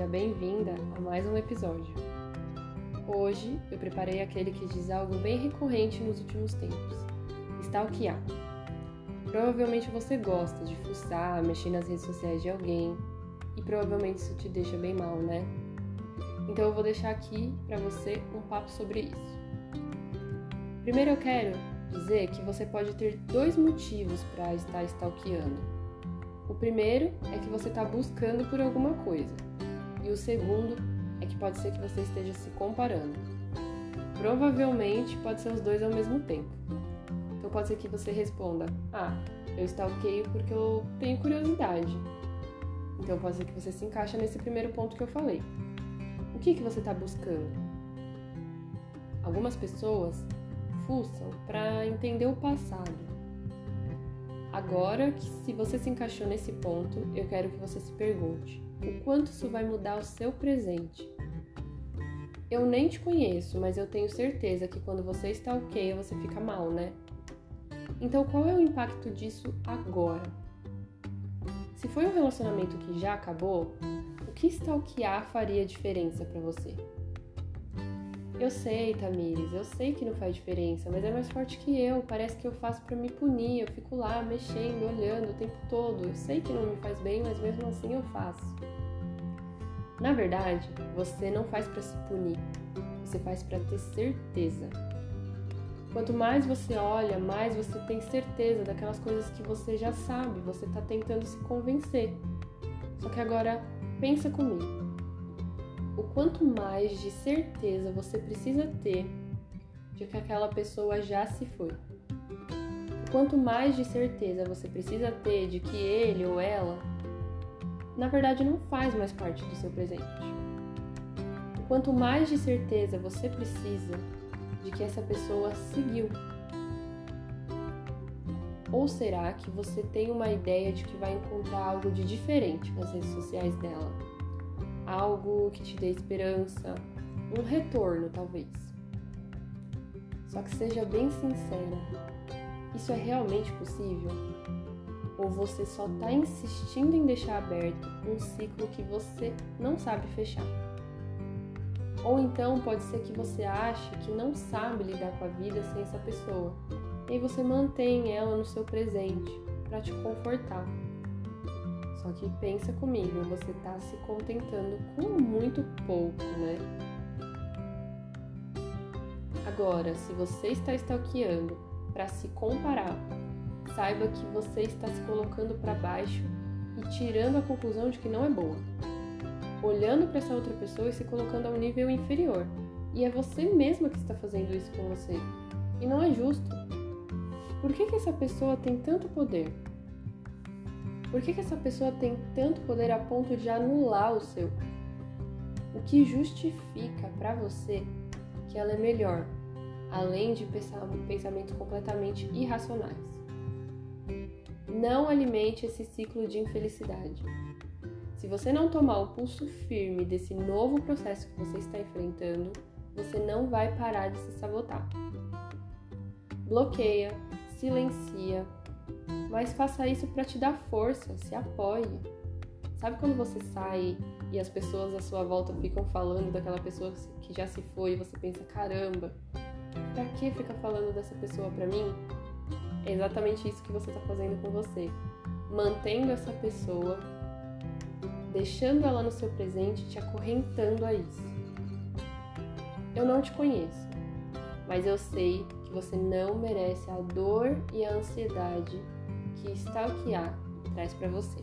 seja bem-vinda a mais um episódio. Hoje eu preparei aquele que diz algo bem recorrente nos últimos tempos: stalkear. Provavelmente você gosta de fuçar, mexer nas redes sociais de alguém e provavelmente isso te deixa bem mal, né? Então eu vou deixar aqui para você um papo sobre isso. Primeiro eu quero dizer que você pode ter dois motivos para estar stalkeando. O primeiro é que você está buscando por alguma coisa, e o segundo é que pode ser que você esteja se comparando. Provavelmente pode ser os dois ao mesmo tempo. Então pode ser que você responda: Ah, eu stalkeio porque eu tenho curiosidade. Então pode ser que você se encaixe nesse primeiro ponto que eu falei. O que, que você está buscando? Algumas pessoas fuçam para entender o passado Agora que se você se encaixou nesse ponto, eu quero que você se pergunte: o quanto isso vai mudar o seu presente? Eu nem te conheço, mas eu tenho certeza que quando você está ok, você fica mal, né? Então qual é o impacto disso agora? Se foi um relacionamento que já acabou, o que stalkear faria diferença para você? Eu sei, Tamires, eu sei que não faz diferença, mas é mais forte que eu. Parece que eu faço para me punir. Eu fico lá mexendo, olhando o tempo todo. Eu sei que não me faz bem, mas mesmo assim eu faço. Na verdade, você não faz para se punir. Você faz para ter certeza. Quanto mais você olha, mais você tem certeza daquelas coisas que você já sabe. Você está tentando se convencer. Só que agora pensa comigo o quanto mais de certeza você precisa ter de que aquela pessoa já se foi. O quanto mais de certeza você precisa ter de que ele ou ela, na verdade, não faz mais parte do seu presente. O quanto mais de certeza você precisa de que essa pessoa seguiu. Ou será que você tem uma ideia de que vai encontrar algo de diferente nas redes sociais dela? Algo que te dê esperança, um retorno talvez. Só que seja bem sincera, isso é realmente possível? Ou você só está insistindo em deixar aberto um ciclo que você não sabe fechar? Ou então pode ser que você ache que não sabe lidar com a vida sem essa pessoa, e você mantém ela no seu presente para te confortar só que pensa comigo, você tá se contentando com muito pouco, né? Agora, se você está stalkeando para se comparar, saiba que você está se colocando para baixo e tirando a conclusão de que não é boa. Olhando para essa outra pessoa e se colocando a um nível inferior. E é você mesma que está fazendo isso com você. E não é justo. Por que, que essa pessoa tem tanto poder? Por que, que essa pessoa tem tanto poder a ponto de anular o seu? O que justifica para você que ela é melhor, além de pensamentos completamente irracionais? Não alimente esse ciclo de infelicidade. Se você não tomar o pulso firme desse novo processo que você está enfrentando, você não vai parar de se sabotar. Bloqueia, silencia, mas faça isso para te dar força, se apoie. Sabe quando você sai e as pessoas à sua volta ficam falando daquela pessoa que já se foi e você pensa, caramba, pra que ficar falando dessa pessoa pra mim? É exatamente isso que você tá fazendo com você. Mantendo essa pessoa, deixando ela no seu presente, te acorrentando a isso. Eu não te conheço, mas eu sei que você não merece a dor e a ansiedade que stalkear traz para você.